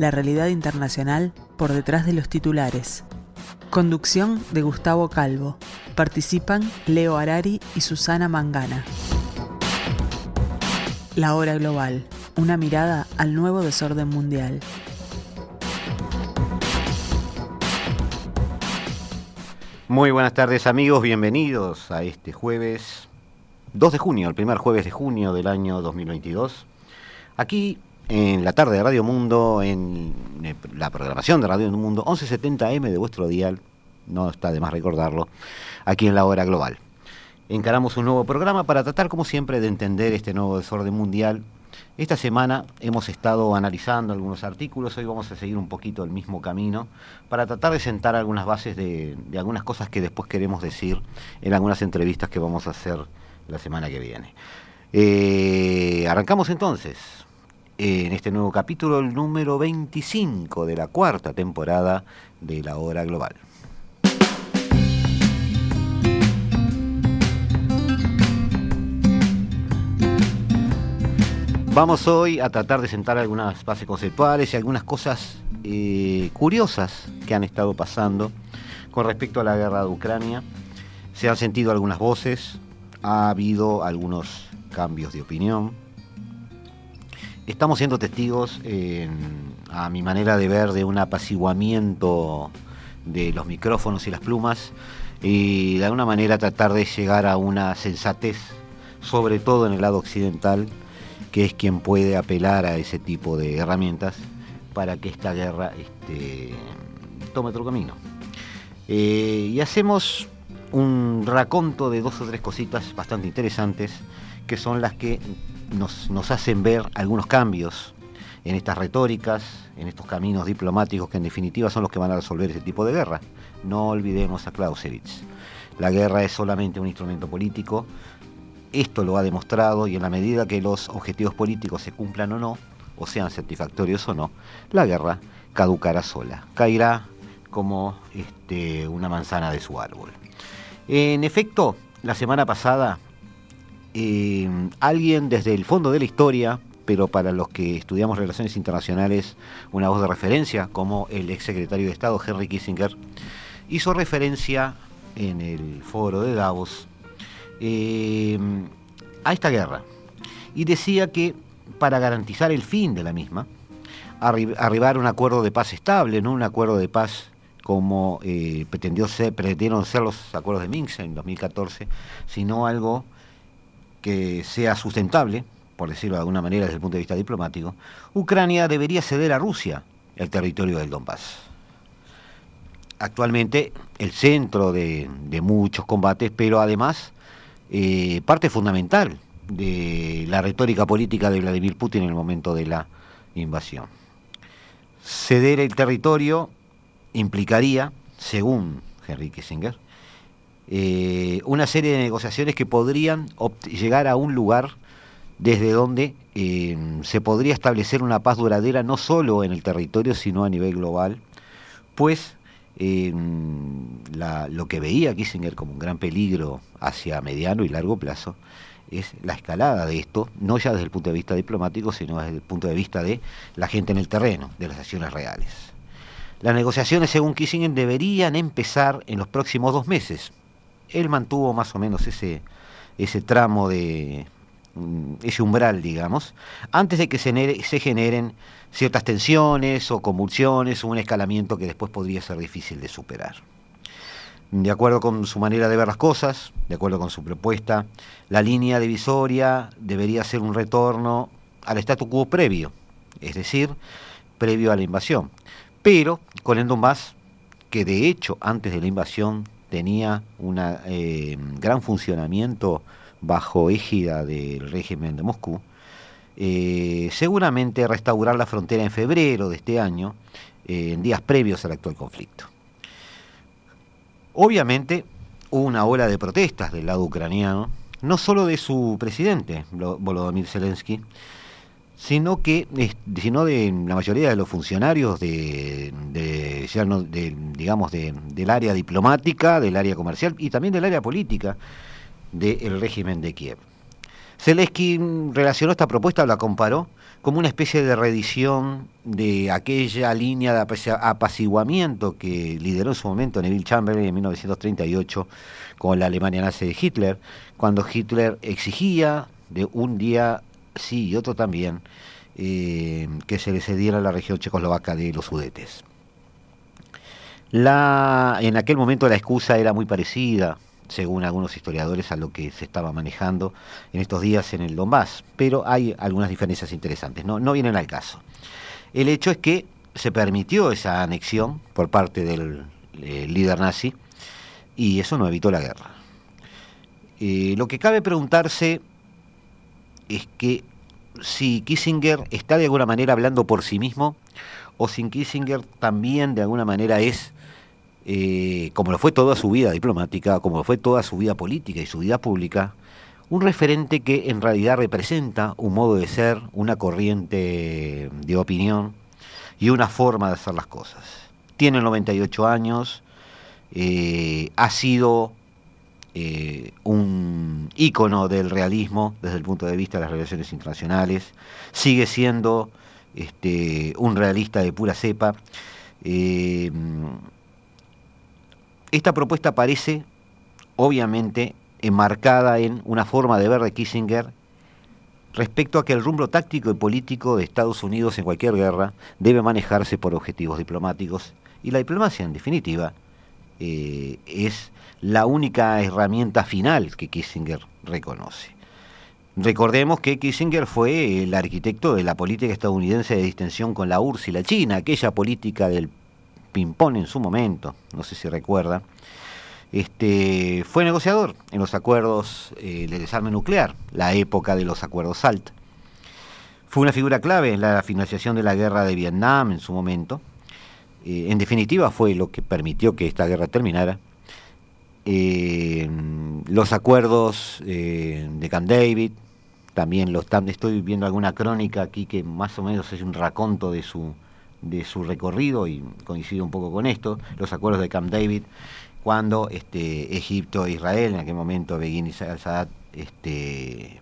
la realidad internacional por detrás de los titulares. Conducción de Gustavo Calvo. Participan Leo Arari y Susana Mangana. La hora global. Una mirada al nuevo desorden mundial. Muy buenas tardes amigos, bienvenidos a este jueves 2 de junio, el primer jueves de junio del año 2022. Aquí en la tarde de Radio Mundo, en eh, la programación de Radio Mundo, 1170M de vuestro dial, no está de más recordarlo, aquí en la hora global. Encaramos un nuevo programa para tratar, como siempre, de entender este nuevo desorden mundial. Esta semana hemos estado analizando algunos artículos, hoy vamos a seguir un poquito el mismo camino para tratar de sentar algunas bases de, algunas cosas que después queremos decir en algunas entrevistas que vamos a hacer la semana que viene. Eh, arrancamos entonces en este nuevo capítulo, el número 25 de la cuarta temporada de La Hora Global. Vamos hoy a tratar de sentar algunas bases conceptuales y algunas cosas eh, curiosas que han estado pasando con respecto a la guerra de Ucrania. Se han sentido algunas voces, ha habido algunos cambios de opinión. Estamos siendo testigos, a mi manera de ver, de un apaciguamiento de los micrófonos y las plumas y de alguna manera tratar de llegar a una sensatez, sobre todo en el lado occidental, que es quien puede apelar a ese tipo de herramientas para que esta guerra este, tome otro camino. Eh, y hacemos un raconto de dos o tres cositas bastante interesantes, que son las que nos, hacen ver algunos cambios en estas retóricas, en estos caminos diplomáticos que en definitiva son los que van a resolver ese tipo de guerra. No olvidemos a Clausewitz. La guerra es solamente un instrumento político, esto lo ha demostrado y en la medida que los objetivos políticos se cumplan o no, o sean satisfactorios o no, la guerra caducará sola, caerá como este, una manzana de su árbol. En efecto, la semana pasada, eh, alguien desde el fondo de la historia, pero para los que estudiamos relaciones internacionales, una voz de referencia, como el ex secretario de Estado Henry Kissinger, hizo referencia en el foro de Davos eh, a esta guerra. Y decía que para garantizar el fin de la misma, arribar a un acuerdo de paz estable, no un acuerdo de paz como eh, pretendió ser, pretendieron ser los acuerdos de Minsk en 2014, sino algo que sea sustentable, por decirlo de alguna manera desde el punto de vista diplomático, Ucrania debería ceder a Rusia el territorio del Donbass. Actualmente el centro de muchos combates, pero además eh, parte fundamental de la retórica política de Vladimir Putin en el momento de la invasión. Ceder el territorio implicaría, según Henry Kissinger, eh, una serie de negociaciones que podrían llegar a un lugar desde donde eh, se podría establecer una paz duradera no solo en el territorio, sino a nivel global, pues lo que veía Kissinger como un gran peligro hacia mediano y largo plazo es la escalada de esto, no ya desde el punto de vista diplomático, sino desde el punto de vista de la gente en el terreno, de las acciones reales. Las negociaciones, según Kissinger, deberían empezar en los próximos dos meses. Él mantuvo más o menos ese, ese tramo de, mm, ese umbral, digamos, antes de que se, se generen ciertas tensiones o convulsiones o un escalamiento que después podría ser difícil de superar. De acuerdo con su manera de ver las cosas, de acuerdo con su propuesta, la línea divisoria debería ser un retorno al statu quo previo, es decir, previo a la invasión. Pero con el que de hecho antes de la invasión tenía un eh, gran funcionamiento bajo égida del régimen de Moscú, eh, seguramente restaurar la frontera en febrero de este año, eh, en días previos al actual conflicto. Obviamente hubo una ola de protestas del lado ucraniano, no solo de su presidente, Volodymyr Zelensky, sino que sino de la mayoría de los funcionarios de, digamos del área diplomática, del área comercial y también del área política del régimen de Kiev. Zelensky relacionó esta propuesta, la comparó como una especie de reedición de aquella línea de apaciguamiento que lideró en su momento Neville Chamberlain en 1938 con la Alemania nazi de Hitler, cuando Hitler exigía de un día sí y otro también eh, que se le cediera la región checoslovaca de los Sudetes. La, en aquel momento la excusa era muy parecida, según algunos historiadores, a lo que se estaba manejando en estos días en el Donbass, pero hay algunas diferencias interesantes, no, no vienen al caso. El hecho es que se permitió esa anexión por parte del eh, líder nazi y eso no evitó la guerra. Eh, lo que cabe preguntarse es que si Kissinger está de alguna manera hablando por sí mismo o si Kissinger también de alguna manera es eh, como lo fue toda su vida diplomática, como lo fue toda su vida política y su vida pública, un referente que en realidad representa un modo de ser, una corriente de opinión y una forma de hacer las cosas. Tiene 98 años, eh, ha sido eh, un ícono del realismo desde el punto de vista de las relaciones internacionales, sigue siendo este, un realista de pura cepa. Esta propuesta parece, obviamente, enmarcada en una forma de ver de Kissinger respecto a que el rumbo táctico y político de Estados Unidos en cualquier guerra debe manejarse por objetivos diplomáticos y la diplomacia, en definitiva, eh, es la única herramienta final que Kissinger reconoce. Recordemos que Kissinger fue el arquitecto de la política estadounidense de distensión con la URSS y la China, aquella política del ping-pong en su momento, no sé si recuerda, este, fue negociador en los acuerdos eh, de desarme nuclear, la época de los acuerdos SALT. Fue una figura clave en la financiación de la guerra de Vietnam en su momento. Eh, en definitiva, fue lo que permitió que esta guerra terminara. Eh, los acuerdos de Camp David, también los estoy viendo alguna crónica aquí que más o menos es un raconto de su, de su recorrido, y coincide un poco con esto, los acuerdos de Camp David, cuando este, Egipto e Israel, en aquel momento Begin y al-Sadat, este,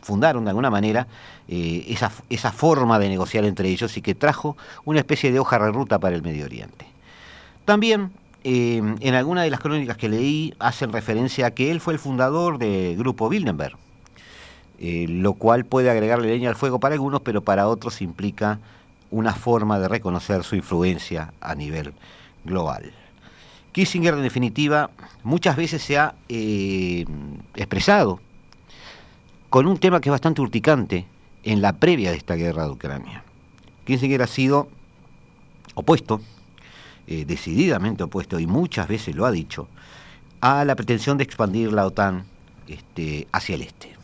fundaron de alguna manera eh, esa, esa forma de negociar entre ellos y que trajo una especie de hoja de ruta para el Medio Oriente. También eh, en alguna de las crónicas que leí hacen referencia a que él fue el fundador del grupo Bilderberg, eh, lo cual puede agregarle leña al fuego para algunos, pero para otros implica una forma de reconocer su influencia a nivel global. Kissinger, en definitiva, muchas veces se ha eh, expresado con un tema que es bastante urticante en la previa de esta guerra de Ucrania. Kissinger ha sido opuesto, eh, decididamente opuesto, y muchas veces lo ha dicho, a la pretensión de expandir la OTAN este, hacia el este.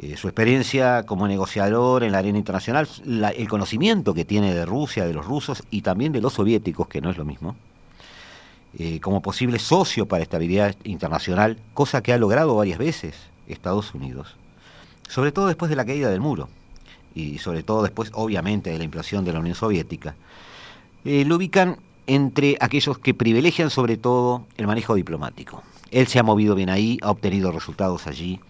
Eh, su experiencia como negociador en la arena internacional, el conocimiento que tiene de Rusia, de los rusos y también de los soviéticos, que no es lo mismo, eh, como posible socio para estabilidad internacional, cosa que ha logrado varias veces Estados Unidos, sobre todo después de la caída del muro y sobre todo después, obviamente, de la implosión de la Unión Soviética, eh, lo ubican entre aquellos que privilegian sobre todo el manejo diplomático. Él se ha movido bien ahí, ha obtenido resultados allí,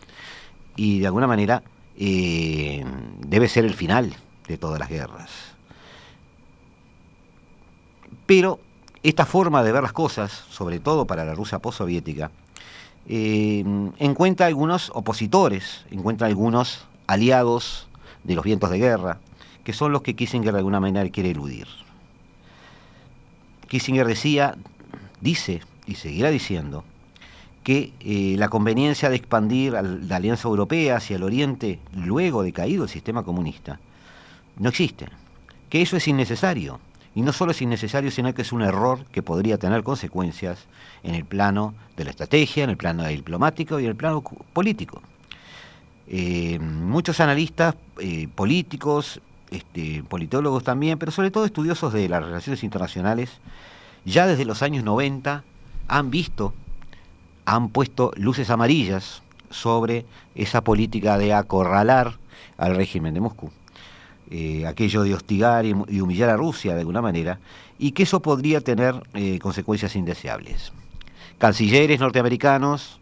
y de alguna manera eh, debe ser el final de todas las guerras. Pero esta forma de ver las cosas, sobre todo para la Rusia postsoviética, eh, encuentra algunos opositores, encuentra algunos aliados de los vientos de guerra, que son los que Kissinger de alguna manera quiere eludir. Kissinger decía, dice y seguirá diciendo, que eh, la conveniencia de expandir la Alianza Europea hacia el Oriente luego de caído el sistema comunista no existe, que eso es innecesario. Y no solo es innecesario, sino que es un error que podría tener consecuencias en el plano de la estrategia, en el plano diplomático y en el plano político. eh, muchos analistas eh, políticos, este, politólogos también, pero sobre todo estudiosos de las relaciones internacionales, ya desde los años 90 han visto, han puesto luces amarillas sobre esa política de acorralar al régimen de Moscú. Eh, aquello de hostigar y, humillar a Rusia de alguna manera, y que eso podría tener eh, consecuencias indeseables. Cancilleres norteamericanos,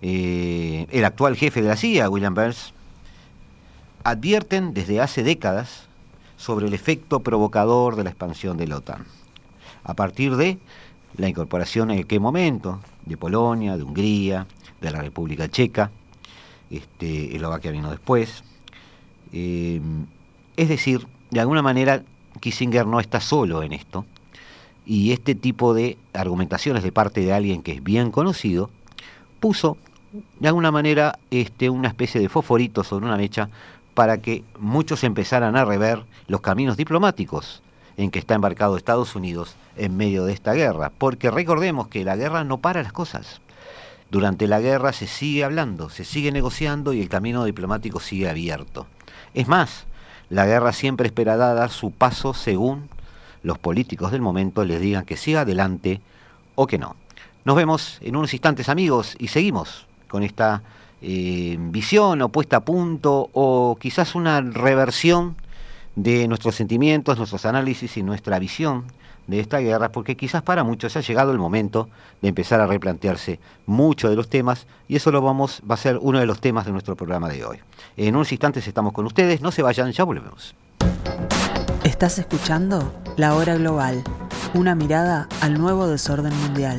eh, el actual jefe de la CIA, William Burns, advierten desde hace décadas sobre el efecto provocador de la expansión de la OTAN. A partir de la incorporación en qué momento de Polonia, de Hungría, de la República Checa, este, Eslovaquia vino después. Es decir, de alguna manera Kissinger no está solo en esto, y este tipo de argumentaciones de parte de alguien que es bien conocido, puso de alguna manera este, una especie de fosforito sobre una mecha para que muchos empezaran a rever los caminos diplomáticos en que está embarcado Estados Unidos en medio de esta guerra. Porque recordemos que la guerra no para las cosas. Durante la guerra se sigue hablando, se sigue negociando y el camino diplomático sigue abierto. Es más, la guerra siempre esperará dar su paso según los políticos del momento les digan que siga adelante o que no. Nos vemos en unos instantes amigos y seguimos con esta eh, visión o puesta a punto o quizás una reversión de nuestros sentimientos, nuestros análisis y nuestra visión de esta guerra, porque quizás para muchos ha llegado el momento de empezar a replantearse muchos de los temas y eso lo vamos, va a ser uno de los temas de nuestro programa de hoy. En unos instantes estamos con ustedes, no se vayan, ya volvemos. Estás escuchando La Hora Global, una mirada al nuevo desorden mundial.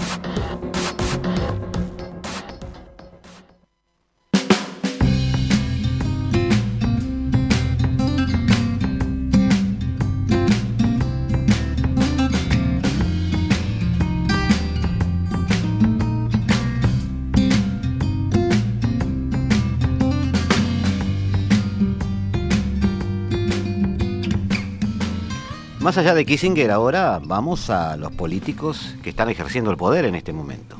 Más allá de Kissinger, ahora vamos a los políticos que están ejerciendo el poder en este momento.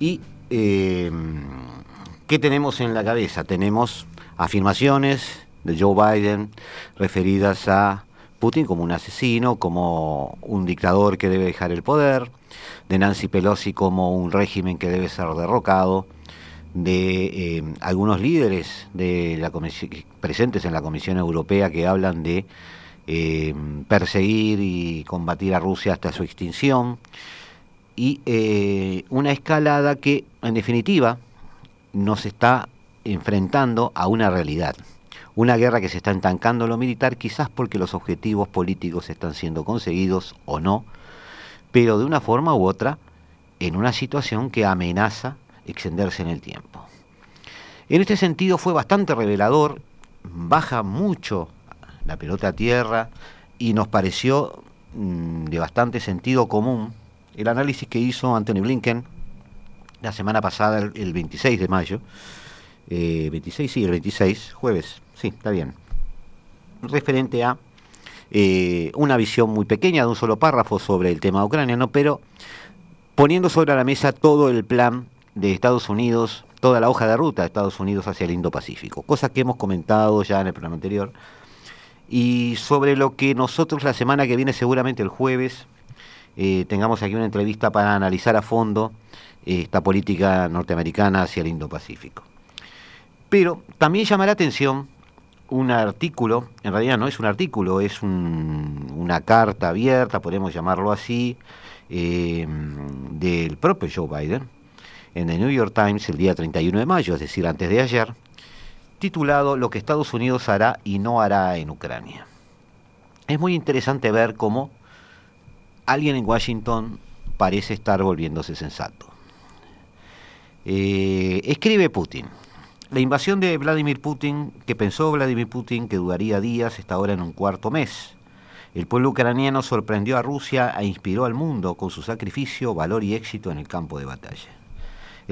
¿Y em, qué tenemos en la cabeza? Tenemos afirmaciones de Joe Biden referidas a Putin como un asesino, como un dictador que debe dejar el poder, de Nancy Pelosi como un régimen que debe ser derrocado, de em, algunos líderes de la presentes en la Comisión Europea que hablan de eh, perseguir y combatir a Rusia hasta su extinción, y eh, una escalada que, en definitiva, nos está enfrentando a una realidad. Una guerra que se está entancando en lo militar, quizás porque los objetivos políticos están siendo conseguidos o no, pero de una forma u otra, en una situación que amenaza extenderse en el tiempo. En este sentido fue bastante revelador, baja mucho la pelota a tierra y nos pareció mm, de bastante sentido común el análisis que hizo Anthony Blinken la semana pasada, el, 26 de mayo. 26, eh, sí, el 26, jueves, sí, está bien. Referente a eh, una visión muy pequeña de un solo párrafo sobre el tema ucraniano, pero poniendo sobre la mesa todo el plan de Estados Unidos, toda la hoja de ruta de Estados Unidos hacia el Indo-Pacífico, cosa que hemos comentado ya en el programa anterior y sobre lo que nosotros la semana que viene, seguramente el jueves, eh, tengamos aquí una entrevista para analizar a fondo eh, esta política norteamericana hacia el Indo-Pacífico. Pero también llama la atención un artículo, en realidad no es un artículo, es una carta abierta, podemos llamarlo así, eh, del propio Joe Biden, en el New York Times el día 31 de mayo, es decir, antes de ayer, titulado Lo que Estados Unidos hará y no hará en Ucrania. Es muy interesante ver cómo alguien en Washington parece estar volviéndose sensato. Eh, escribe Putin. La invasión de Vladimir Putin, que pensó Vladimir Putin que duraría días, está ahora en un cuarto mes. El pueblo ucraniano sorprendió a Rusia e inspiró al mundo con su sacrificio, valor y éxito en el campo de batalla.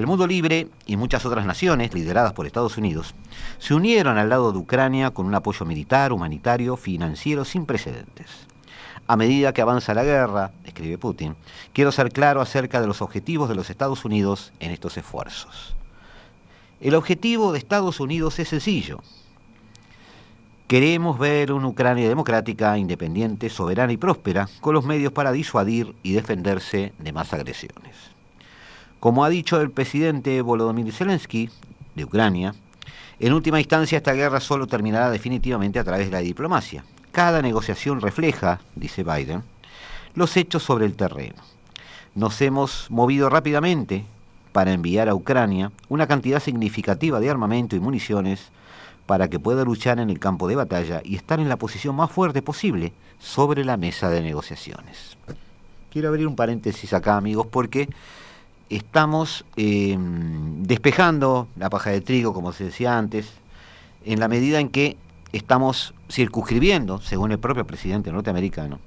El mundo libre y muchas otras naciones, lideradas por Estados Unidos, se unieron al lado de Ucrania con un apoyo militar, humanitario, financiero sin precedentes. A medida que avanza la guerra, escribe Putin, quiero ser claro acerca de los objetivos de los Estados Unidos en estos esfuerzos. El objetivo de Estados Unidos es sencillo. Queremos ver una Ucrania democrática, independiente, soberana y próspera, con los medios para disuadir y defenderse de más agresiones. Como ha dicho el presidente Volodymyr Zelensky de Ucrania, en última instancia esta guerra solo terminará definitivamente a través de la diplomacia. Cada negociación refleja, dice Biden, los hechos sobre el terreno. Nos hemos movido rápidamente para enviar a Ucrania una cantidad significativa de armamento y municiones para que pueda luchar en el campo de batalla y estar en la posición más fuerte posible sobre la mesa de negociaciones. Quiero abrir un paréntesis acá, amigos, porque estamos em, despejando la paja de trigo, como se decía antes, en la medida en que estamos circunscribiendo, según el propio presidente norteamericano,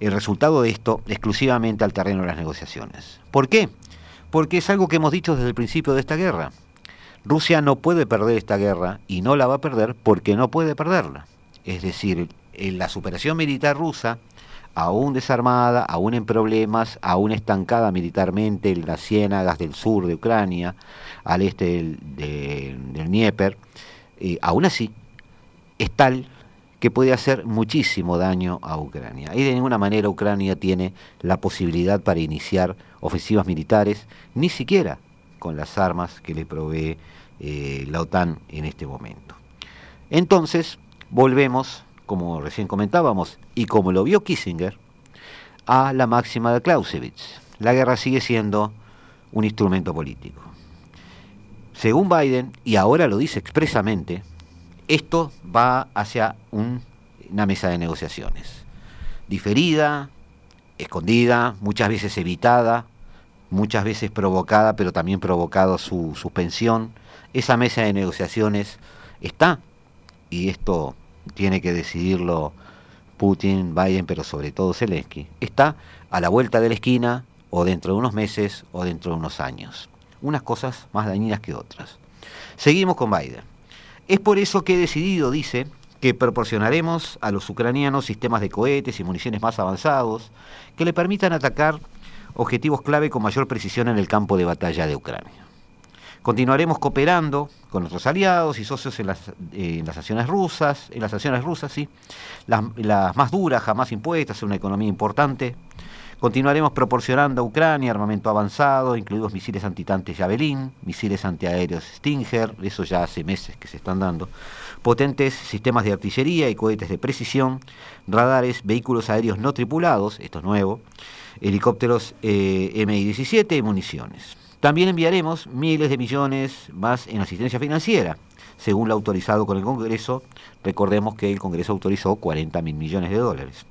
el resultado de esto exclusivamente al terreno de las negociaciones. ¿Por qué? Porque es algo que hemos dicho desde el principio de esta guerra. Rusia no puede perder esta guerra y no la va a perder porque no puede perderla. Es decir, la superación militar rusa aún desarmada, aún en problemas, aún estancada militarmente en las ciénagas del sur de Ucrania, al este del, Dnieper, eh, aún así es tal que puede hacer muchísimo daño a Ucrania. Y de ninguna manera Ucrania tiene la posibilidad para iniciar ofensivas militares, ni siquiera con las armas que le provee eh, la OTAN en este momento. Entonces, volvemos como recién comentábamos, y como lo vio Kissinger, a la máxima de Clausewitz. La guerra sigue siendo un instrumento político. Según Biden, y ahora lo dice expresamente, esto va hacia una mesa de negociaciones. Diferida, escondida, muchas veces evitada, muchas veces provocada, pero también provocado su suspensión. Esa mesa de negociaciones está, y esto tiene que decidirlo Putin, Biden, pero sobre todo Zelensky, está a la vuelta de la esquina o dentro de unos meses o dentro de unos años. Unas cosas más dañinas que otras. Seguimos con Biden. Es por eso que he decidido, dice, que proporcionaremos a los ucranianos sistemas de cohetes y municiones más avanzados que le permitan atacar objetivos clave con mayor precisión en el campo de batalla de Ucrania. Continuaremos cooperando con nuestros aliados y socios en las, en las rusas, en las sanciones rusas, sí, las, más duras jamás impuestas, una economía importante. Continuaremos proporcionando a Ucrania armamento avanzado, incluidos misiles antitantes Javelin, misiles antiaéreos Stinger, eso ya hace meses que se están dando, potentes sistemas de artillería y cohetes de precisión, radares, vehículos aéreos no tripulados, esto es nuevo, helicópteros eh, MI-17 y municiones. También enviaremos miles de millones más en asistencia financiera, según lo autorizado con el Congreso. Recordemos que el Congreso autorizó 40 mil millones de dólares.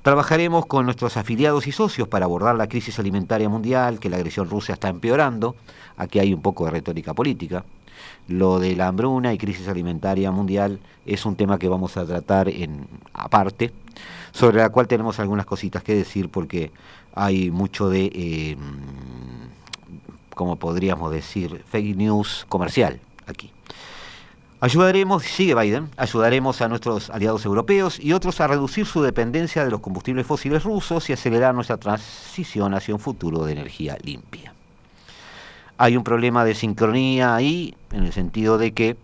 Trabajaremos con nuestros afiliados y socios para abordar la crisis alimentaria mundial, que la agresión rusa está empeorando. Aquí hay un poco de retórica política. Lo de la hambruna y crisis alimentaria mundial es un tema que vamos a tratar en aparte, sobre la cual tenemos algunas cositas que decir porque hay mucho de eh, como podríamos decir, fake news comercial aquí. Ayudaremos, sigue Biden, ayudaremos a nuestros aliados europeos y otros a reducir su dependencia de los combustibles fósiles rusos y acelerar nuestra transición hacia un futuro de energía limpia. Hay un problema de sincronía ahí, en el sentido de que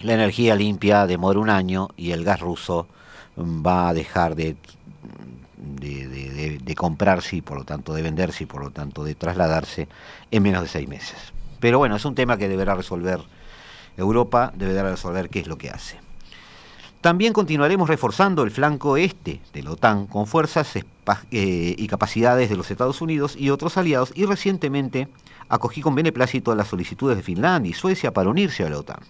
la energía limpia demora un año y el gas ruso va a dejar de de, comprarse y por lo tanto de venderse y por lo tanto de trasladarse en menos de seis meses. Pero bueno, es un tema que deberá resolver Europa, deberá resolver qué es lo que hace. También continuaremos reforzando el flanco este de la OTAN con fuerzas eh, y capacidades de los Estados Unidos y otros aliados y recientemente acogí con beneplácito las solicitudes de Finlandia y Suecia para unirse a la OTAN.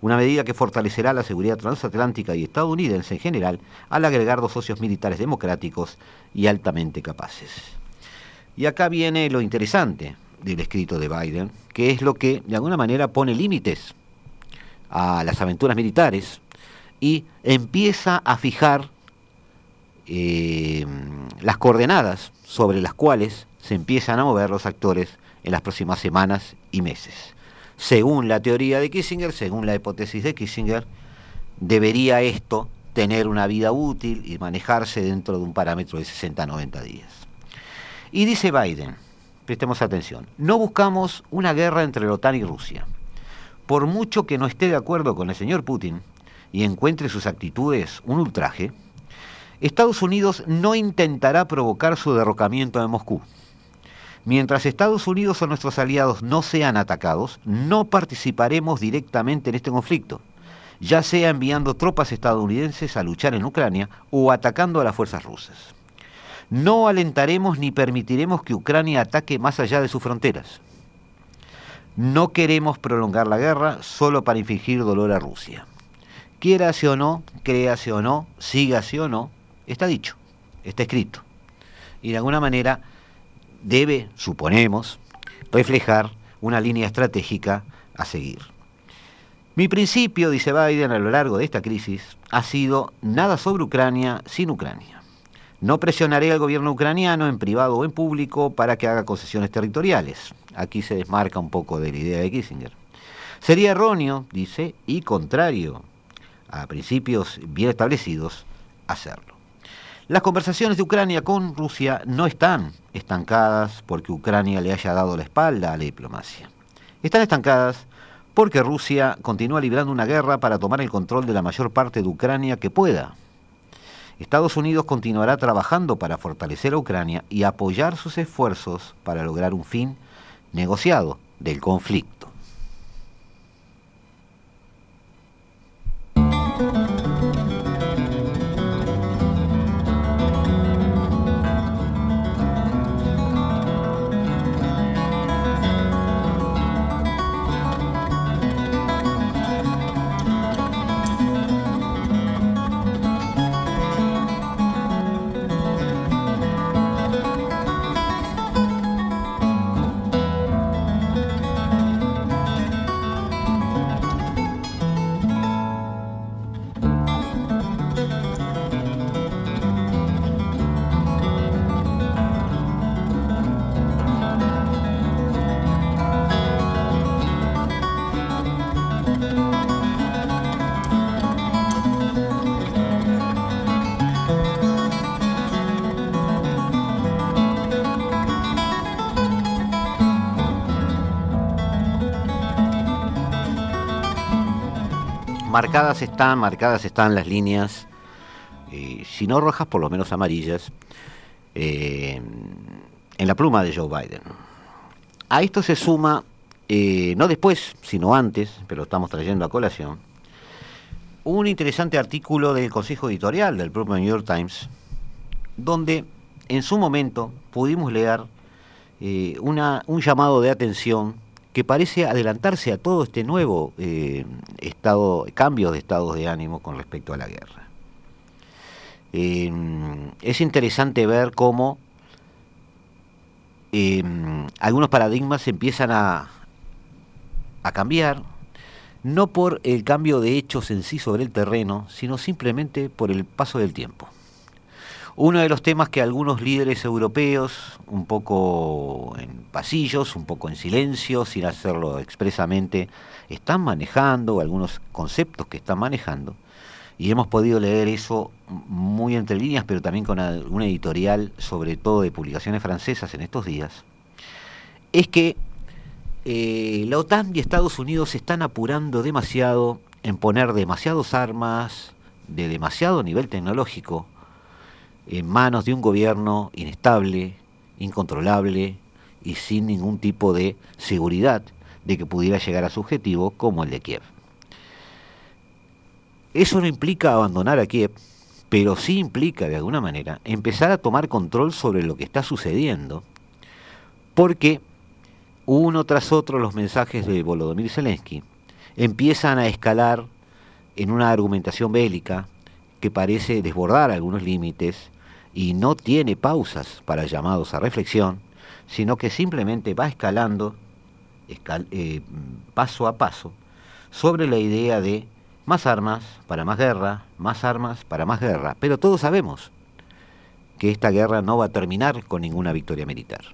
Una medida que fortalecerá la seguridad transatlántica y estadounidense en general al agregar dos socios militares democráticos y altamente capaces. Y acá viene lo interesante del escrito de Biden, que es lo que de alguna manera pone límites a las aventuras militares y empieza a fijar eh, las coordenadas sobre las cuales se empiezan a mover los actores en las próximas semanas y meses. Según la teoría de Kissinger, según la hipótesis de Kissinger, debería esto tener una vida útil y manejarse dentro de un parámetro de 60-90 días. Y dice Biden, prestemos atención, no buscamos una guerra entre la OTAN y Rusia. Por mucho que no esté de acuerdo con el señor Putin y encuentre sus actitudes un ultraje, Estados Unidos no intentará provocar su derrocamiento en Moscú. Mientras Estados Unidos o nuestros aliados no sean atacados, no participaremos directamente en este conflicto, ya sea enviando tropas estadounidenses a luchar en Ucrania o atacando a las fuerzas rusas. No alentaremos ni permitiremos que Ucrania ataque más allá de sus fronteras. No queremos prolongar la guerra solo para infligir dolor a Rusia. Quiérase o no, créase o no, sígase o no, está dicho, está escrito. Y de alguna manera debe, suponemos, reflejar una línea estratégica a seguir. Mi principio, dice Biden, a lo largo de esta crisis, ha sido nada sobre Ucrania sin Ucrania. No presionaré al gobierno ucraniano en privado o en público para que haga concesiones territoriales. Aquí se desmarca un poco de la idea de Kissinger. Sería erróneo, dice, y contrario a principios bien establecidos, hacerlo. Las conversaciones de Ucrania con Rusia no están estancadas porque Ucrania le haya dado la espalda a la diplomacia. Están estancadas porque Rusia continúa librando una guerra para tomar el control de la mayor parte de Ucrania que pueda. Estados Unidos continuará trabajando para fortalecer a Ucrania y apoyar sus esfuerzos para lograr un fin negociado del conflicto. Marcadas están, marcadas están las líneas, eh, si no rojas, por lo menos amarillas, eh, en la pluma de Joe Biden. A esto se suma, eh, no después, sino antes, pero estamos trayendo a colación, un interesante artículo del Consejo Editorial del propio New York Times, donde en su momento pudimos leer una, un llamado de atención que parece adelantarse a todo este nuevo eh, estado, cambio de estados de ánimo con respecto a la guerra. Eh, es interesante ver cómo eh, algunos paradigmas empiezan a, a cambiar, no por el cambio de hechos en sí sobre el terreno, sino simplemente por el paso del tiempo. Uno de los temas que algunos líderes europeos, un poco en pasillos, un poco en silencio, sin hacerlo expresamente, están manejando, algunos conceptos que están manejando, y hemos podido leer eso muy entre líneas, pero también con una editorial, sobre todo de publicaciones francesas en estos días, es que eh, la OTAN y Estados Unidos se están apurando demasiado en poner demasiadas armas de demasiado nivel tecnológico en manos de un gobierno inestable, incontrolable y sin ningún tipo de seguridad de que pudiera llegar a su objetivo como el de Kiev. Eso no implica abandonar a Kiev, pero sí implica de alguna manera empezar a tomar control sobre lo que está sucediendo, porque uno tras otro los mensajes de Volodymyr Zelensky empiezan a escalar en una argumentación bélica que parece desbordar algunos límites y no tiene pausas para llamados a reflexión, sino que simplemente va escalando eh, paso a paso sobre la idea de más armas para más guerra, más armas para más guerra. Pero todos sabemos que esta guerra no va a terminar con ninguna victoria militar.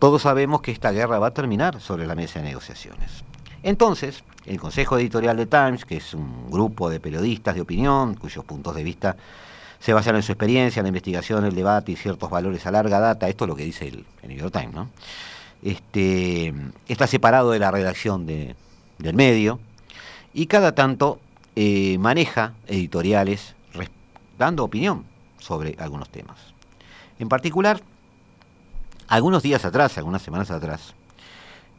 Todos sabemos que esta guerra va a terminar sobre la mesa de negociaciones. Entonces, el Consejo Editorial de Times, que es un grupo de periodistas de opinión cuyos puntos de vista se basan en su experiencia, en la investigación, el debate y ciertos valores a larga data, esto es lo que dice el, New York Times, ¿no? Este, está separado de la redacción del medio y cada tanto eh, maneja editoriales dando opinión sobre algunos temas. En particular, algunos días atrás, algunas semanas atrás,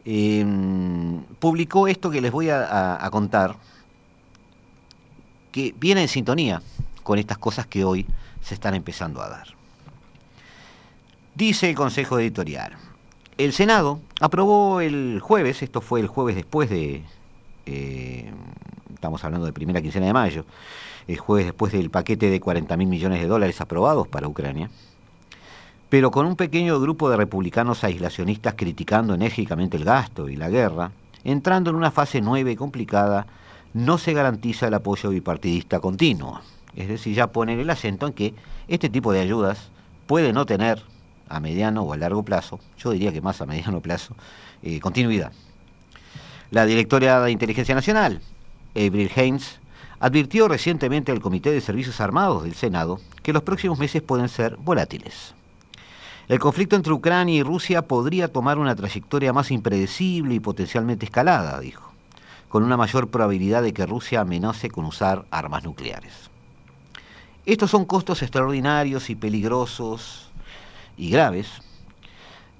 em, publicó esto que les voy a, contar, que viene en sintonía con estas cosas que hoy se están empezando a dar. Dice el Consejo Editorial, el Senado aprobó el jueves, esto fue el jueves después de, eh, estamos hablando de primera quincena de mayo, el jueves después del paquete de 40 mil millones de dólares aprobados para Ucrania, pero con un pequeño grupo de republicanos aislacionistas criticando enérgicamente el gasto y la guerra, entrando en una fase nueva y complicada, no se garantiza el apoyo bipartidista continuo. Es decir, ya ponen el acento en que este tipo de ayudas puede no tener a mediano o a largo plazo, yo diría que más a mediano plazo, eh, continuidad. La directora de Inteligencia Nacional, Avril Haines, advirtió recientemente al Comité de Servicios Armados del Senado que los próximos meses pueden ser volátiles. El conflicto entre Ucrania y Rusia podría tomar una trayectoria más impredecible y potencialmente escalada, dijo, con una mayor probabilidad de que Rusia amenace con usar armas nucleares. Estos son costos extraordinarios y peligrosos y graves,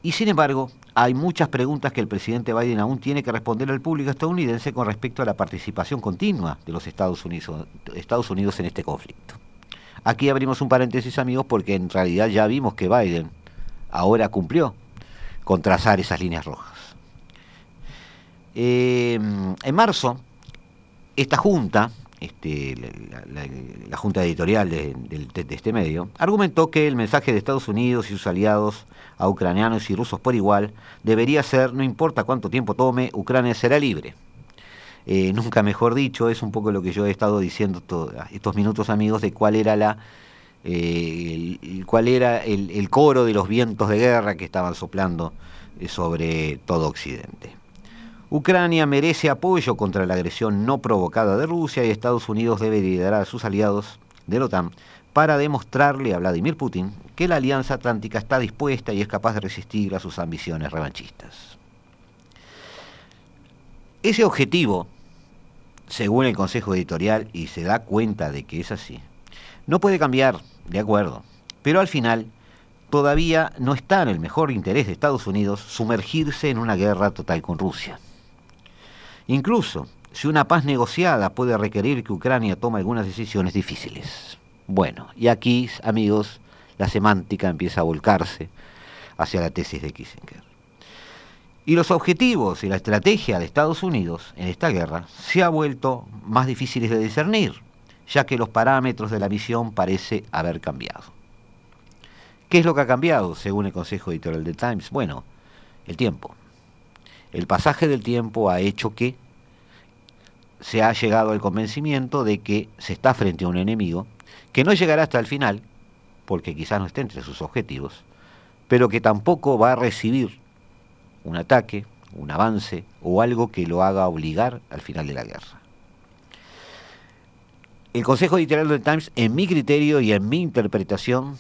y sin embargo hay muchas preguntas que el presidente Biden aún tiene que responder al público estadounidense con respecto a la participación continua de los Estados Unidos, en este conflicto. Aquí abrimos un paréntesis amigos porque en realidad ya vimos que Biden ahora cumplió con trazar esas líneas rojas. Eh, en marzo, esta junta, este, la, junta editorial de, este medio, argumentó que el mensaje de Estados Unidos y sus aliados a ucranianos y rusos por igual debería ser, no importa cuánto tiempo tome, Ucrania será libre. Eh, nunca mejor dicho, es un poco lo que yo he estado diciendo estos minutos amigos de cuál era la eh, el, cuál era el, coro de los vientos de guerra que estaban soplando eh, sobre todo Occidente. Ucrania merece apoyo contra la agresión no provocada de Rusia y Estados Unidos debe liderar a sus aliados de la OTAN para demostrarle a Vladimir Putin que la Alianza Atlántica está dispuesta y es capaz de resistir a sus ambiciones revanchistas. Ese objetivo, según el Consejo Editorial, y se da cuenta de que es así, no puede cambiar de acuerdo. Pero al final, todavía no está en el mejor interés de Estados Unidos sumergirse en una guerra total con Rusia. Incluso si una paz negociada puede requerir que Ucrania tome algunas decisiones difíciles. Bueno, y aquí, amigos, la semántica empieza a volcarse hacia la tesis de Kissinger. Y los objetivos y la estrategia de Estados Unidos en esta guerra se ha vuelto más difíciles de discernir ya que los parámetros de la misión parece haber cambiado. ¿Qué es lo que ha cambiado, según el Consejo Editorial de Times? Bueno, el tiempo. El pasaje del tiempo ha hecho que se ha llegado al convencimiento de que se está frente a un enemigo que no llegará hasta el final, porque quizás no esté entre sus objetivos, pero que tampoco va a recibir un ataque, un avance o algo que lo haga obligar al final de la guerra. El Consejo Editorial del Times, en mi criterio y en mi interpretación,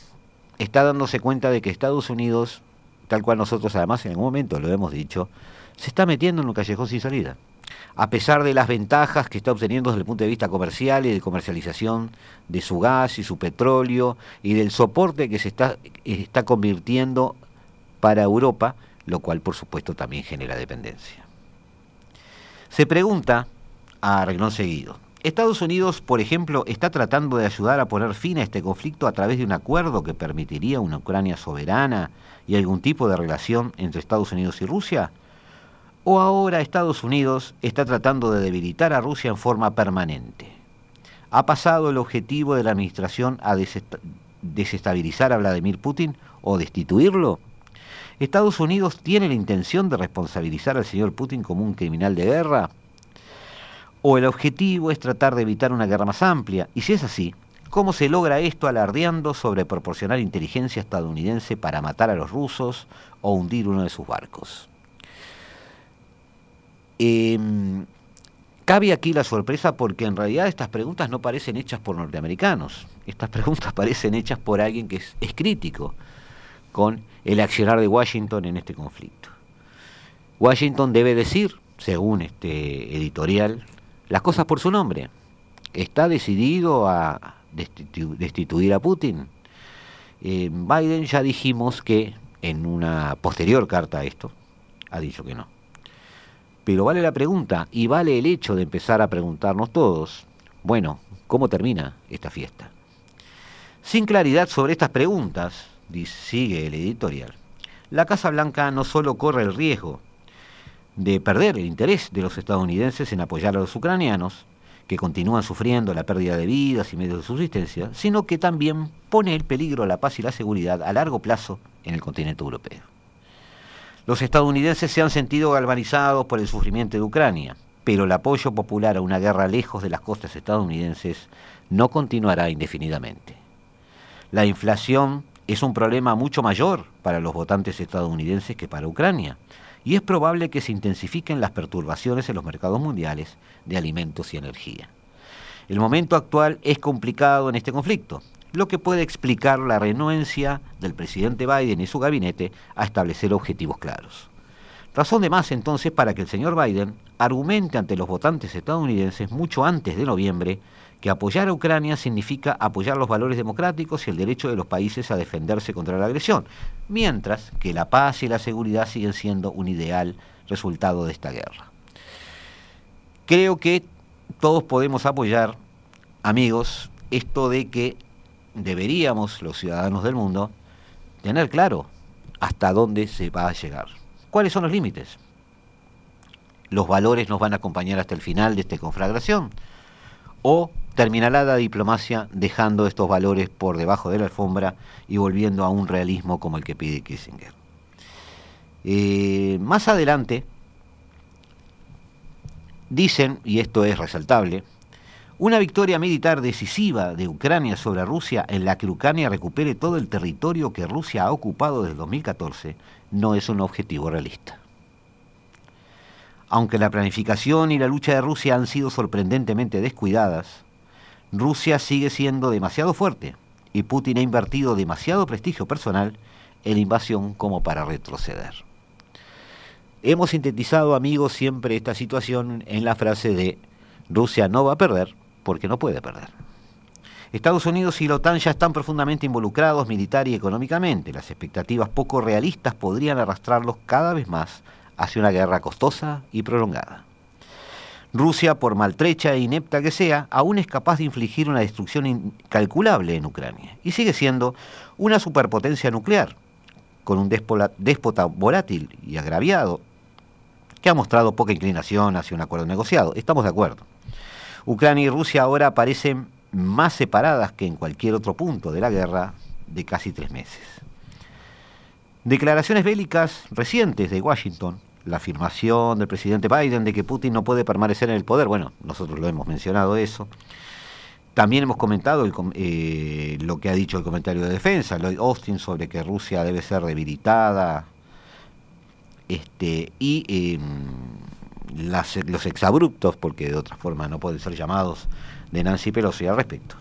está dándose cuenta de que Estados Unidos, tal cual nosotros además en algún momento lo hemos dicho, se está metiendo en un callejón sin salida. A pesar de las ventajas que está obteniendo desde el punto de vista comercial y de comercialización de su gas y su petróleo y del soporte que se está, está convirtiendo para Europa, lo cual por supuesto también genera dependencia. Se pregunta a reglón seguido, Estados Unidos, por ejemplo, está tratando de ayudar a poner fin a este conflicto a través de un acuerdo que permitiría una Ucrania soberana y algún tipo de relación entre Estados Unidos y Rusia. ¿O ahora Estados Unidos está tratando de debilitar a Rusia en forma permanente? ¿Ha pasado el objetivo de la administración a desestabilizar a Vladimir Putin o destituirlo? ¿Estados Unidos tiene la intención de responsabilizar al señor Putin como un criminal de guerra? ¿O el objetivo es tratar de evitar una guerra más amplia? Y si es así, ¿cómo se logra esto alardeando sobre proporcionar inteligencia estadounidense para matar a los rusos o hundir uno de sus barcos? Em, cabe aquí la sorpresa porque en realidad estas preguntas no parecen hechas por norteamericanos, estas preguntas parecen hechas por alguien que es, crítico con el accionar de Washington en este conflicto. Washington debe decir, según este editorial, las cosas por su nombre. ¿Está decidido a destituir a Putin? Em, Biden ya dijimos que en una posterior carta a esto ha dicho que no. Pero vale la pregunta y vale el hecho de empezar a preguntarnos todos, bueno, ¿cómo termina esta fiesta? Sin claridad sobre estas preguntas, sigue el editorial, la Casa Blanca no solo corre el riesgo de perder el interés de los estadounidenses en apoyar a los ucranianos, que continúan sufriendo la pérdida de vidas y medios de subsistencia, sino que también pone en peligro la paz y la seguridad a largo plazo en el continente europeo. Los estadounidenses se han sentido galvanizados por el sufrimiento de Ucrania, pero el apoyo popular a una guerra lejos de las costas estadounidenses no continuará indefinidamente. La inflación es un problema mucho mayor para los votantes estadounidenses que para Ucrania, y es probable que se intensifiquen las perturbaciones en los mercados mundiales de alimentos y energía. El momento actual es complicado en este conflicto, lo que puede explicar la renuencia del presidente Biden y su gabinete a establecer objetivos claros. Razón de más entonces para que el señor Biden argumente ante los votantes estadounidenses mucho antes de noviembre que apoyar a Ucrania significa apoyar los valores democráticos y el derecho de los países a defenderse contra la agresión, mientras que la paz y la seguridad siguen siendo un ideal resultado de esta guerra. Creo que todos podemos apoyar, amigos, esto de que deberíamos, los ciudadanos del mundo, tener claro hasta dónde se va a llegar. ¿Cuáles son los límites? ¿Los valores nos van a acompañar hasta el final de esta conflagración? ¿O terminará la diplomacia dejando estos valores por debajo de la alfombra y volviendo a un realismo como el que pide Kissinger? Eh, más adelante, dicen, y esto es resaltable, una victoria militar decisiva de Ucrania sobre Rusia en la que Ucrania recupere todo el territorio que Rusia ha ocupado desde 2014 no es un objetivo realista. Aunque la planificación y la lucha de Rusia han sido sorprendentemente descuidadas, Rusia sigue siendo demasiado fuerte y Putin ha invertido demasiado prestigio personal en la invasión como para retroceder. Hemos sintetizado, amigos, siempre esta situación en la frase de Rusia no va a perder, porque no puede perder. Estados Unidos y la OTAN ya están profundamente involucrados militar y económicamente. Las expectativas poco realistas podrían arrastrarlos cada vez más hacia una guerra costosa y prolongada. Rusia, por maltrecha e inepta que sea, aún es capaz de infligir una destrucción incalculable en Ucrania y sigue siendo una superpotencia nuclear, con un déspota volátil y agraviado que ha mostrado poca inclinación hacia un acuerdo negociado. Estamos de acuerdo. Ucrania y Rusia ahora parecen más separadas que en cualquier otro punto de la guerra de casi tres meses. Declaraciones bélicas recientes de Washington, la afirmación del presidente Biden de que Putin no puede permanecer en el poder, bueno, nosotros lo hemos mencionado eso. También hemos comentado eh, lo que ha dicho el comentario de defensa, Lloyd Austin, sobre que Rusia debe ser debilitada. Este, y los exabruptos, porque de otra forma no pueden ser llamados, de Nancy Pelosi al respecto.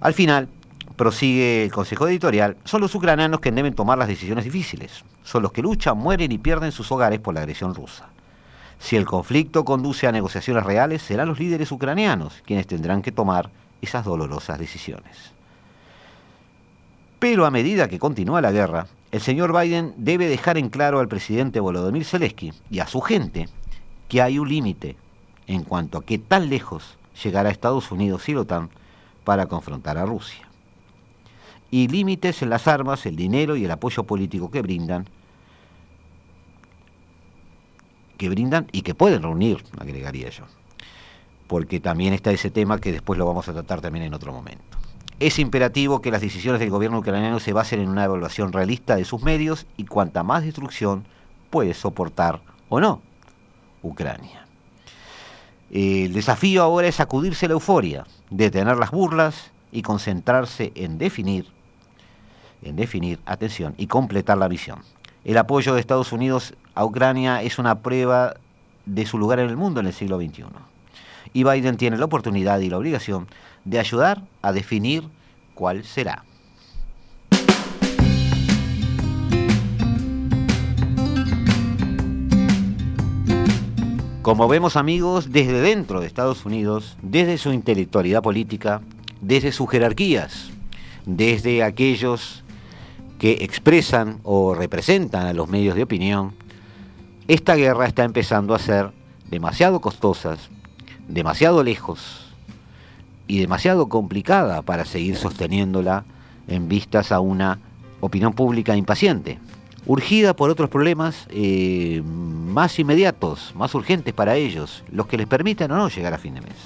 Al final, prosigue el Consejo Editorial, son los ucranianos que deben tomar las decisiones difíciles. Son los que luchan, mueren y pierden sus hogares por la agresión rusa. Si el conflicto conduce a negociaciones reales, serán los líderes ucranianos quienes tendrán que tomar esas dolorosas decisiones. Pero a medida que continúa la guerra, el señor Biden debe dejar en claro al presidente Volodymyr Zelensky y a su gente que hay un límite en cuanto a qué tan lejos llegará Estados Unidos y la OTAN para confrontar a Rusia. Y límites en las armas, el dinero y el apoyo político que brindan que brindan y que pueden reunir, agregaría yo. Porque también está ese tema que después lo vamos a tratar también en otro momento. Es imperativo que las decisiones del gobierno ucraniano se basen en una evaluación realista de sus medios y cuanta más destrucción puede soportar o no Ucrania. El desafío ahora es sacudirse la euforia, detener las burlas y concentrarse en definir, en definir, atención, y completar la misión. El apoyo de Estados Unidos a Ucrania es una prueba de su lugar en el mundo en el siglo XXI. Y Biden tiene la oportunidad y la obligación de ayudar a definir cuál será. Como vemos amigos, desde dentro de Estados Unidos, desde su intelectualidad política, desde sus jerarquías, desde aquellos que expresan o representan a los medios de opinión, esta guerra está empezando a ser demasiado costosa, demasiado lejos y demasiado complicada para seguir sosteniéndola en vistas a una opinión pública impaciente urgida por otros problemas eh, más inmediatos, más urgentes para ellos, los que les permitan o no llegar a fin de mes.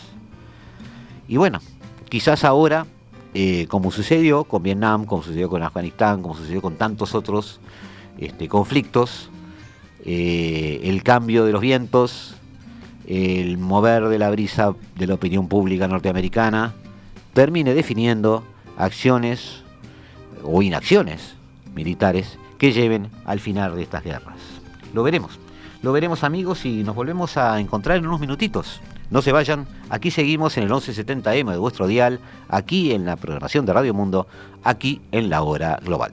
Y bueno, quizás ahora, eh, como sucedió con Vietnam, como sucedió con Afganistán, como sucedió con tantos otros este, conflictos, eh, el cambio de los vientos, el mover de la brisa de la opinión pública norteamericana, termine definiendo acciones o inacciones militares que lleven al final de estas guerras. Lo veremos. Lo veremos amigos y nos volvemos a encontrar en unos minutitos. No se vayan, aquí seguimos en el 1170M de vuestro dial, aquí en la programación de Radio Mundo, aquí en la hora global.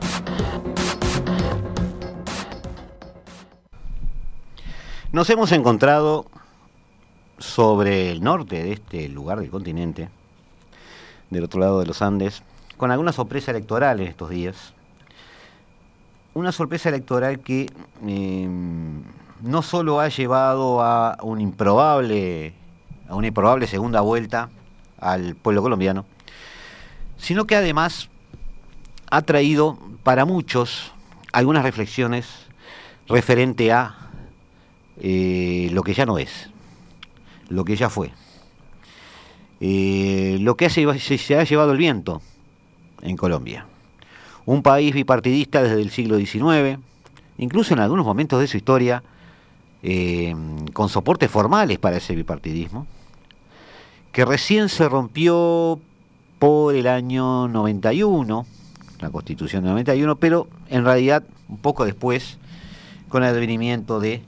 Nos hemos encontrado sobre el norte de este lugar del continente, del otro lado de los Andes, con alguna sorpresa electoral en estos días. Una sorpresa electoral que em, no solo ha llevado a un improbable, a una improbable segunda vuelta al pueblo colombiano, sino que además ha traído para muchos algunas reflexiones referente a eh, lo que ya no es, lo que ya fue, eh, lo que se, ha llevado el viento en Colombia. Un país bipartidista desde el siglo XIX, incluso en algunos momentos de su historia, eh, con soportes formales para ese bipartidismo, que recién se rompió por el año 91, la constitución de 91, pero en realidad un poco después, con el advenimiento de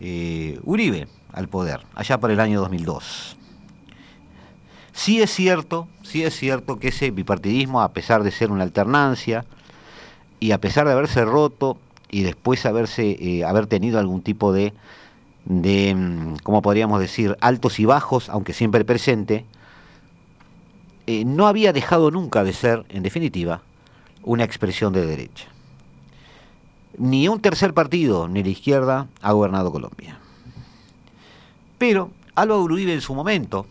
eh, Uribe al poder, allá por el año 2002. Sí es cierto, sí es cierto que ese bipartidismo, a pesar de ser una alternancia, y a pesar de haberse roto y después haberse, eh, haber tenido algún tipo de, de, mm, ¿cómo podríamos decir?, altos y bajos, aunque siempre presente, eh, no había dejado nunca de ser, en definitiva, una expresión de derecha ni un tercer partido, ni la izquierda, ha gobernado Colombia. Pero Álvaro Uribe en su momento,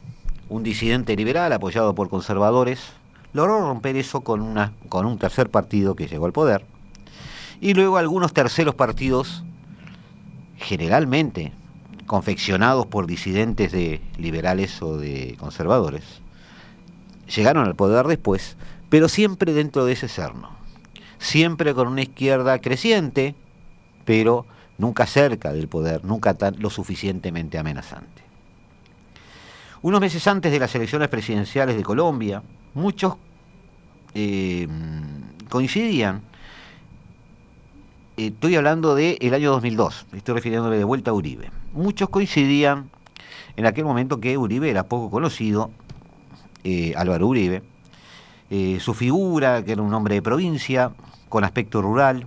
un disidente liberal apoyado por conservadores, logró romper eso con, una, con un tercer partido que llegó al poder. Y luego algunos terceros partidos, generalmente confeccionados por disidentes de liberales o de conservadores, llegaron al poder después, pero siempre dentro de ese cerno siempre con una izquierda creciente, pero nunca cerca del poder, nunca tan, lo suficientemente amenazante. Unos meses antes de las elecciones presidenciales de Colombia, muchos eh, coincidían estoy hablando del año 2002, estoy refiriéndome de vuelta a Uribe. Muchos coincidían en aquel momento que Uribe era poco conocido, eh, Álvaro Uribe, eh, su figura, que era un hombre de provincia, con aspecto rural,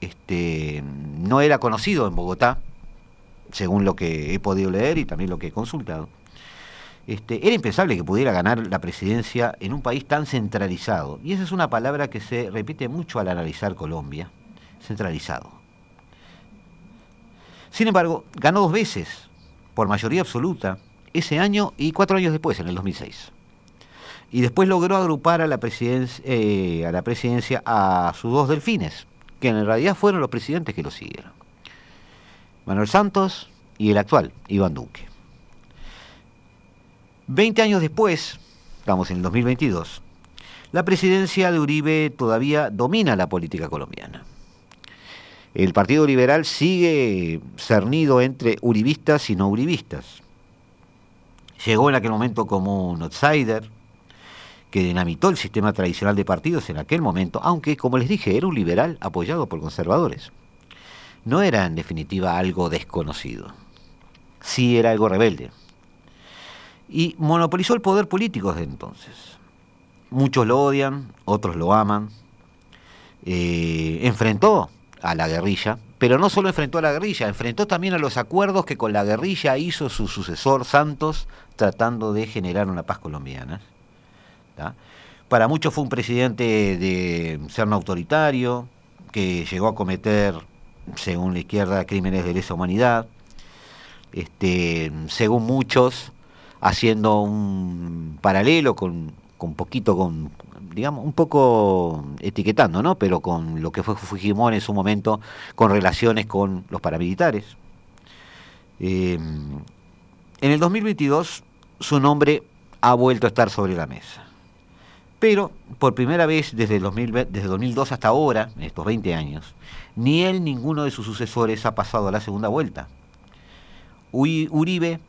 este, no era conocido en Bogotá, según lo que he podido leer y también lo que he consultado. Este, era impensable que pudiera ganar la presidencia en un país tan centralizado. Y esa es una palabra que se repite mucho al analizar Colombia, centralizado. Sin embargo, ganó dos veces, por mayoría absoluta, ese año y cuatro años después, en el 2006. Y después logró agrupar a la, presidencia, eh, a la presidencia a sus dos delfines, que en realidad fueron los presidentes que lo siguieron. Manuel Santos y el actual, Iván Duque. Veinte años después, estamos en el 2022, la presidencia de Uribe todavía domina la política colombiana. El Partido Liberal sigue cernido entre uribistas y no uribistas. Llegó en aquel momento como un outsider que dinamitó el sistema tradicional de partidos en aquel momento, aunque, como les dije, era un liberal apoyado por conservadores no era en definitiva algo desconocido, sí era algo rebelde. Y monopolizó el poder político desde entonces. Muchos lo odian, otros lo aman. Eh, enfrentó a la guerrilla, pero no solo enfrentó a la guerrilla, enfrentó también a los acuerdos que con la guerrilla hizo su sucesor Santos tratando de generar una paz colombiana. Para muchos fue un presidente de ser no autoritario, que llegó a cometer según la izquierda, crímenes de lesa humanidad, este, según muchos, haciendo un paralelo con, con poquito, con, digamos, un poco etiquetando, ¿no? Pero con lo que fue Fujimori en su momento, con relaciones con los paramilitares. Eh, en el 2022 su nombre ha vuelto a estar sobre la mesa. Pero por primera vez desde, el 2000, desde 2002 hasta ahora, en estos 20 años, ni él, ninguno de sus sucesores ha pasado a la segunda vuelta. Uribe,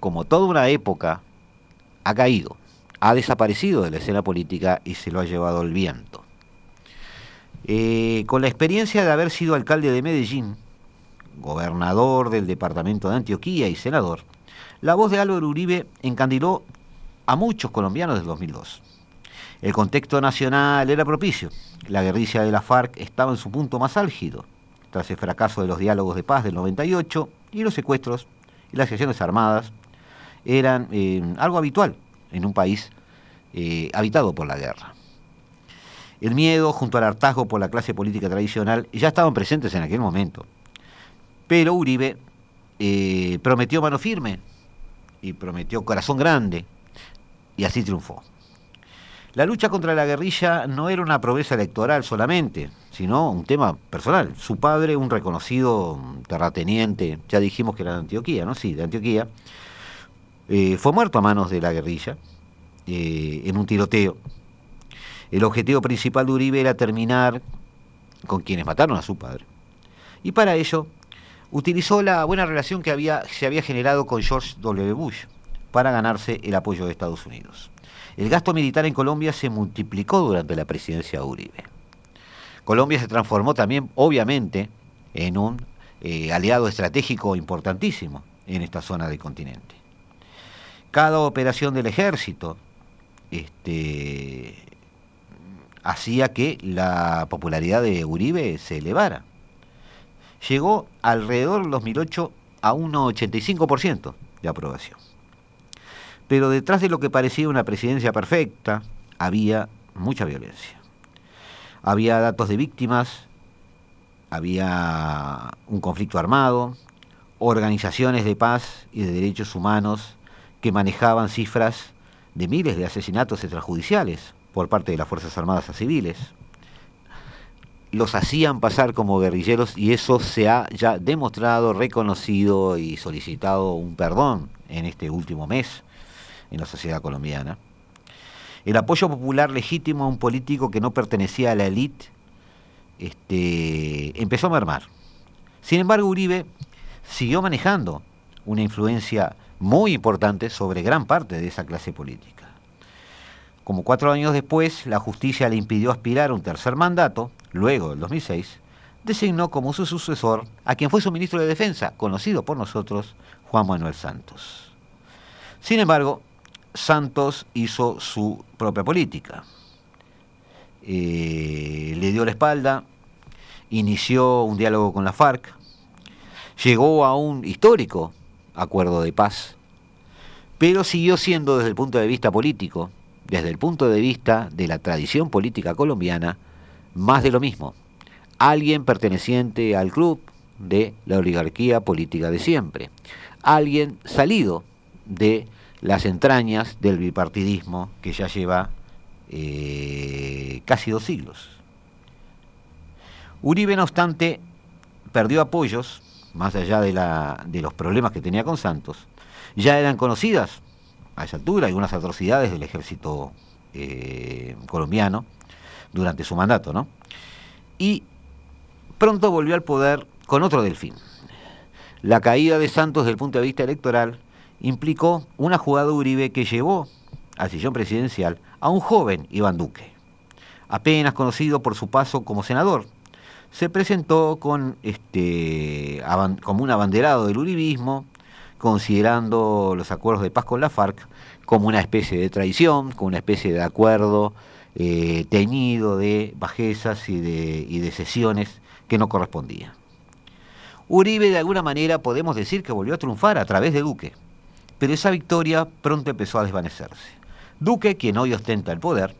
como toda una época, ha caído, ha desaparecido de la escena política y se lo ha llevado el viento. Eh, con la experiencia de haber sido alcalde de Medellín, gobernador del departamento de Antioquía y senador, la voz de Álvaro Uribe encandiló a muchos colombianos del 2002. El contexto nacional era propicio. La guerrilla de la FARC estaba en su punto más álgido, tras el fracaso de los diálogos de paz del 98 y los secuestros y las acciones armadas eran eh, algo habitual en un país eh, habitado por la guerra. El miedo junto al hartazgo por la clase política tradicional ya estaban presentes en aquel momento. Pero Uribe eh, prometió mano firme y prometió corazón grande y así triunfó. La lucha contra la guerrilla no era una promesa electoral solamente, sino un tema personal. Su padre, un reconocido terrateniente, ya dijimos que era de Antioquía, ¿no? Sí, de Antioquía, eh, fue muerto a manos de la guerrilla eh, en un tiroteo. El objetivo principal de Uribe era terminar con quienes mataron a su padre. Y para ello utilizó la buena relación que había, se había generado con George W. Bush para ganarse el apoyo de Estados Unidos. El gasto militar en Colombia se multiplicó durante la presidencia de Uribe. Colombia se transformó también, obviamente, en un eh, aliado estratégico importantísimo en esta zona del continente. Cada operación del ejército este, hacía que la popularidad de Uribe se elevara. Llegó alrededor del 2008 a un 85% de aprobación. Pero detrás de lo que parecía una presidencia perfecta, había mucha violencia. Había datos de víctimas, había un conflicto armado, organizaciones de paz y de derechos humanos que manejaban cifras de miles de asesinatos extrajudiciales por parte de las Fuerzas Armadas a civiles. Los hacían pasar como guerrilleros y eso se ha ya demostrado, reconocido y solicitado un perdón en este último mes en la sociedad colombiana. El apoyo popular legítimo a un político que no pertenecía a la élite este, empezó a mermar. Sin embargo, Uribe siguió manejando una influencia muy importante sobre gran parte de esa clase política. Como cuatro años después, la justicia le impidió aspirar a un tercer mandato, luego del 2006, designó como su sucesor a quien fue su ministro de Defensa, conocido por nosotros, Juan Manuel Santos. Sin embargo, Santos hizo su propia política. Eh, le dio la espalda, inició un diálogo con la FARC, llegó a un histórico acuerdo de paz, pero siguió siendo desde el punto de vista político, desde el punto de vista de la tradición política colombiana, más de lo mismo. Alguien perteneciente al club de la oligarquía política de siempre. Alguien salido de las entrañas del bipartidismo que ya lleva eh, casi dos siglos. Uribe, no obstante, perdió apoyos, más allá de, la, de los problemas que tenía con Santos. Ya eran conocidas a esa altura algunas atrocidades del ejército eh, colombiano durante su mandato, ¿no? Y pronto volvió al poder con otro delfín. La caída de Santos desde el punto de vista electoral implicó una jugada Uribe que llevó al sillón presidencial a un joven Iván Duque, apenas conocido por su paso como senador. Se presentó con este, como un abanderado del uribismo, considerando los acuerdos de paz con la FARC como una especie de traición, como una especie de acuerdo eh, teñido de bajezas y de, y de sesiones que no correspondían. Uribe de alguna manera podemos decir que volvió a triunfar a través de Duque pero esa victoria pronto empezó a desvanecerse. Duque, quien hoy ostenta el poder,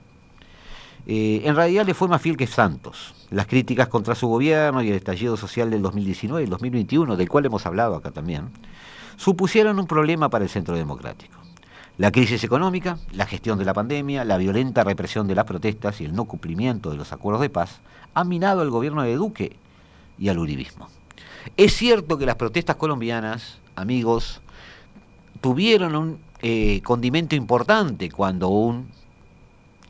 eh, en realidad le fue más fiel que Santos. Las críticas contra su gobierno y el estallido social del 2019 y el 2021, del cual hemos hablado acá también, supusieron un problema para el centro democrático. La crisis económica, la gestión de la pandemia, la violenta represión de las protestas y el no cumplimiento de los acuerdos de paz han minado al gobierno de Duque y al uribismo. Es cierto que las protestas colombianas, amigos, tuvieron un eh, condimento importante cuando un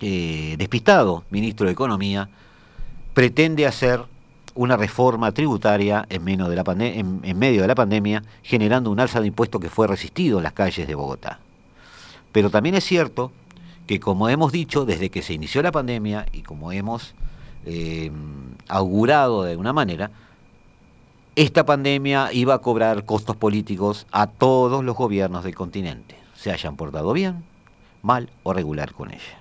eh, despistado ministro de Economía pretende hacer una reforma tributaria en, medio de la pandemia, generando un alza de impuestos que fue resistido en las calles de Bogotá. Pero también es cierto que, como hemos dicho, desde que se inició la pandemia y como hemos eh, augurado de alguna manera, esta pandemia iba a cobrar costos políticos a todos los gobiernos del continente, se hayan portado bien, mal o regular con ella.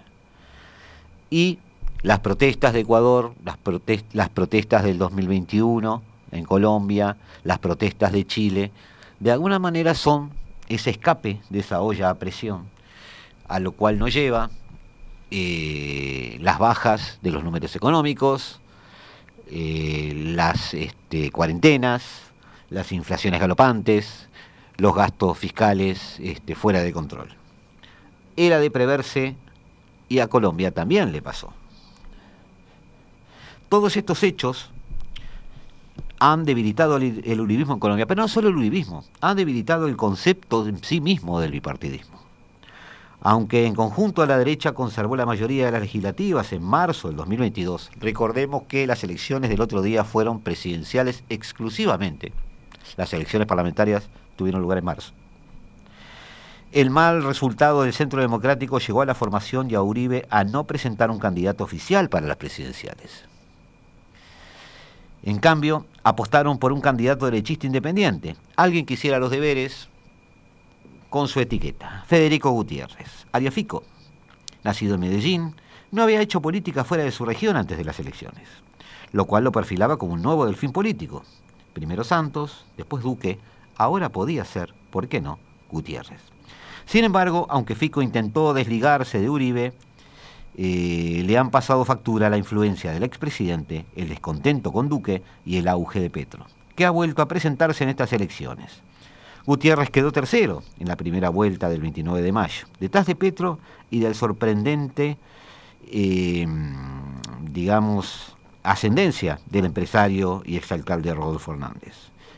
Y las protestas de Ecuador, las, las protestas del 2021 en Colombia, las protestas de Chile, de alguna manera son ese escape de esa olla a presión, a lo cual nos lleva eh, las bajas de los números económicos, eh, las este, cuarentenas, las inflaciones galopantes, los gastos fiscales este, fuera de control. Era de preverse y a Colombia también le pasó. Todos estos hechos han debilitado el, uribismo en Colombia, pero no solo el uribismo, han debilitado el concepto en sí mismo del bipartidismo. Aunque en conjunto a la derecha conservó la mayoría de las legislativas en marzo del 2022, recordemos que las elecciones del otro día fueron presidenciales exclusivamente. Las elecciones parlamentarias tuvieron lugar en marzo. El mal resultado del Centro Democrático llegó a la formación y a Uribe a no presentar un candidato oficial para las presidenciales. En cambio, apostaron por un candidato derechista independiente, alguien que hiciera los deberes, con su etiqueta. Federico Gutiérrez, Fico, nacido en Medellín, no había hecho política fuera de su región antes de las elecciones, lo cual lo perfilaba como un nuevo delfín político. Primero Santos, después Duque, ahora podía ser, ¿por qué no?, Gutiérrez. Sin embargo, aunque Fico intentó desligarse de Uribe, eh, le han pasado factura la influencia del expresidente, el descontento con Duque y el auge de Petro, que ha vuelto a presentarse en estas elecciones. Gutiérrez quedó tercero en la primera vuelta del 29 de mayo, detrás de Petro y del sorprendente, eh, digamos, ascendencia del empresario y exalcalde Rodolfo Hernández,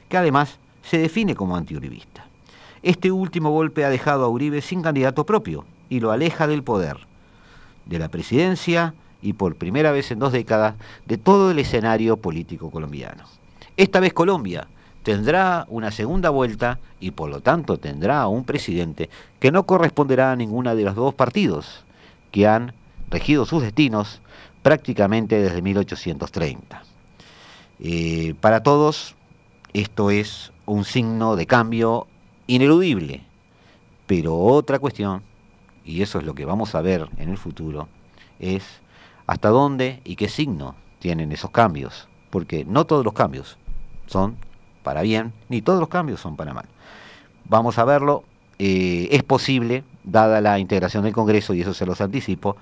que además se define como antiuribista. Este último golpe ha dejado a Uribe sin candidato propio y lo aleja del poder, de la presidencia y por primera vez en dos décadas de todo el escenario político colombiano. Esta vez Colombia, tendrá una segunda vuelta y por lo tanto tendrá un presidente que no corresponderá a ninguna de los dos partidos que han regido sus destinos prácticamente desde 1830. Eh, para todos esto es un signo de cambio ineludible, pero otra cuestión, y eso es lo que vamos a ver en el futuro, es hasta dónde y qué signo tienen esos cambios, porque no todos los cambios son para bien, ni todos los cambios son para mal. Vamos a verlo, eh, es posible, dada la integración del Congreso, y eso se los anticipo,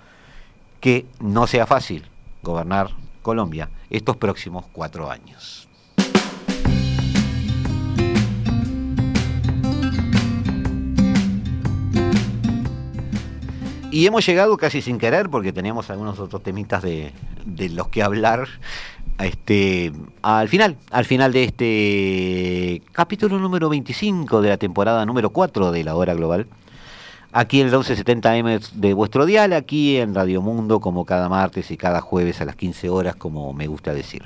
que no sea fácil gobernar Colombia estos próximos cuatro años. Y hemos llegado casi sin querer, porque teníamos algunos otros temitas de, de los que hablar, este, al final, al final de este capítulo número 25 de la temporada número 4 de la hora global. Aquí en el 1170M de vuestro dial, aquí en Radio Mundo, como cada martes y cada jueves a las 15 horas, como me gusta decir.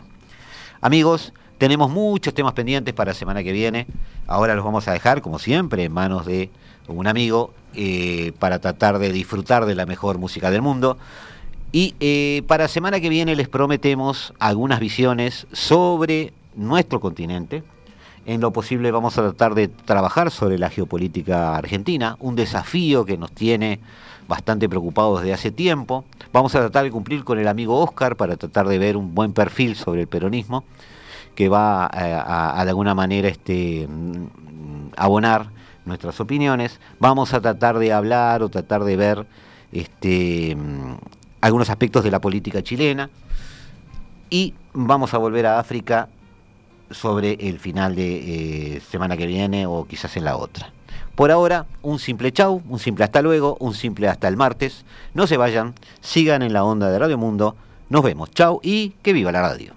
Amigos, tenemos muchos temas pendientes para la semana que viene. Ahora los vamos a dejar, como siempre, en manos de un amigo eh, para tratar de disfrutar de la mejor música del mundo. Y eh, para semana que viene les prometemos algunas visiones sobre nuestro continente. En lo posible vamos a tratar de trabajar sobre la geopolítica argentina, un desafío que nos tiene bastante preocupados desde hace tiempo. Vamos a tratar de cumplir con el amigo Oscar para tratar de ver un buen perfil sobre el peronismo que va a, de alguna manera este, mm, abonar nuestras opiniones. Vamos a tratar de hablar o tratar de ver este, mm, algunos aspectos de la política chilena y vamos a volver a África sobre el final de eh, semana que viene o quizás en la otra. Por ahora, un simple chau, un simple hasta luego, un simple hasta el martes. No se vayan, sigan en la onda de Radio Mundo. Nos vemos, chau y que viva la radio.